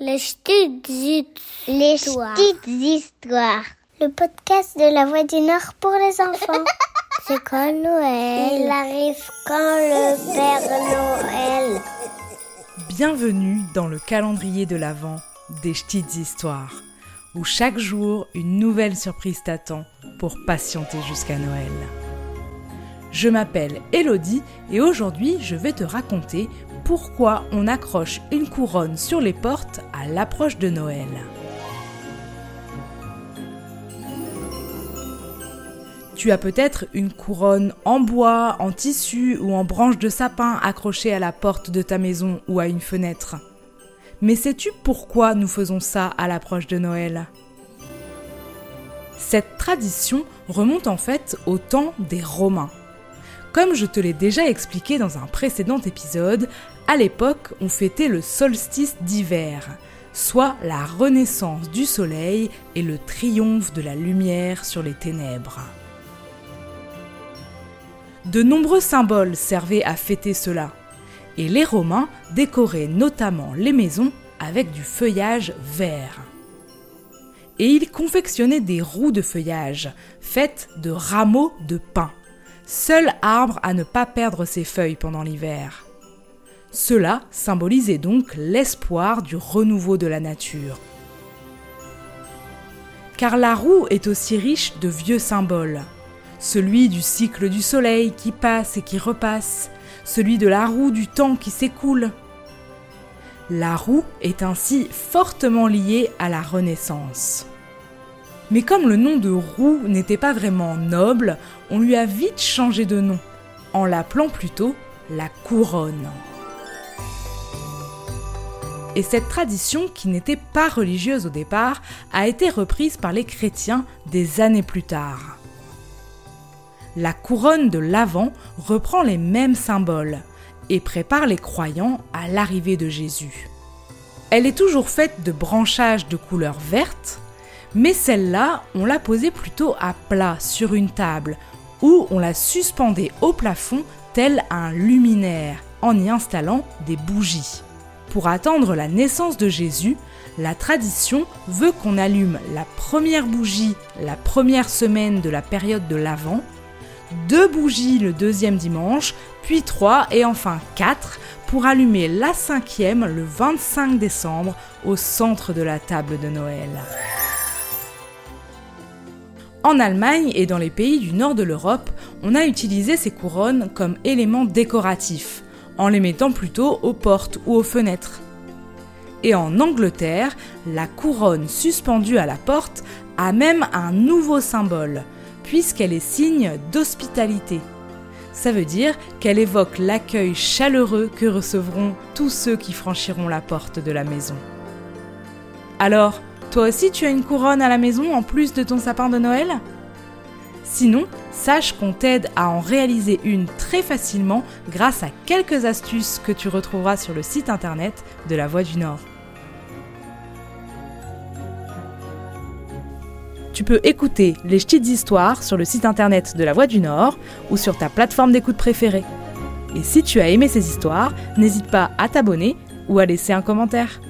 Les petites Les histoires. petites histoires. Le podcast de la Voix du Nord pour les enfants. C'est quand Noël Il arrive quand le Père Noël. Bienvenue dans le calendrier de l'Avent des petites histoires, où chaque jour une nouvelle surprise t'attend pour patienter jusqu'à Noël. Je m'appelle Elodie et aujourd'hui je vais te raconter pourquoi on accroche une couronne sur les portes à l'approche de Noël. Tu as peut-être une couronne en bois, en tissu ou en branche de sapin accrochée à la porte de ta maison ou à une fenêtre. Mais sais-tu pourquoi nous faisons ça à l'approche de Noël? Cette tradition remonte en fait au temps des Romains. Comme je te l'ai déjà expliqué dans un précédent épisode, à l'époque on fêtait le solstice d'hiver, soit la renaissance du soleil et le triomphe de la lumière sur les ténèbres. De nombreux symboles servaient à fêter cela, et les Romains décoraient notamment les maisons avec du feuillage vert. Et ils confectionnaient des roues de feuillage, faites de rameaux de pin, seul arbre à ne pas perdre ses feuilles pendant l'hiver. Cela symbolisait donc l'espoir du renouveau de la nature. Car la roue est aussi riche de vieux symboles celui du cycle du soleil qui passe et qui repasse, celui de la roue du temps qui s'écoule. La roue est ainsi fortement liée à la Renaissance. Mais comme le nom de roue n'était pas vraiment noble, on lui a vite changé de nom, en l'appelant plutôt la couronne. Et cette tradition, qui n'était pas religieuse au départ, a été reprise par les chrétiens des années plus tard. La couronne de l'Avent reprend les mêmes symboles et prépare les croyants à l'arrivée de Jésus. Elle est toujours faite de branchages de couleur verte, mais celle-là, on l'a posée plutôt à plat sur une table ou on l'a suspendée au plafond tel un luminaire en y installant des bougies. Pour attendre la naissance de Jésus, la tradition veut qu'on allume la première bougie la première semaine de la période de l'Avent deux bougies le deuxième dimanche, puis trois et enfin quatre pour allumer la cinquième le 25 décembre au centre de la table de Noël. En Allemagne et dans les pays du nord de l'Europe, on a utilisé ces couronnes comme éléments décoratifs, en les mettant plutôt aux portes ou aux fenêtres. Et en Angleterre, la couronne suspendue à la porte a même un nouveau symbole, puisqu'elle est signe d'hospitalité. Ça veut dire qu'elle évoque l'accueil chaleureux que recevront tous ceux qui franchiront la porte de la maison. Alors, toi aussi tu as une couronne à la maison en plus de ton sapin de Noël? Sinon, sache qu'on t'aide à en réaliser une très facilement grâce à quelques astuces que tu retrouveras sur le site internet de la Voix du Nord. Tu peux écouter les petites histoires sur le site internet de la Voix du Nord ou sur ta plateforme d'écoute préférée. Et si tu as aimé ces histoires, n'hésite pas à t'abonner ou à laisser un commentaire.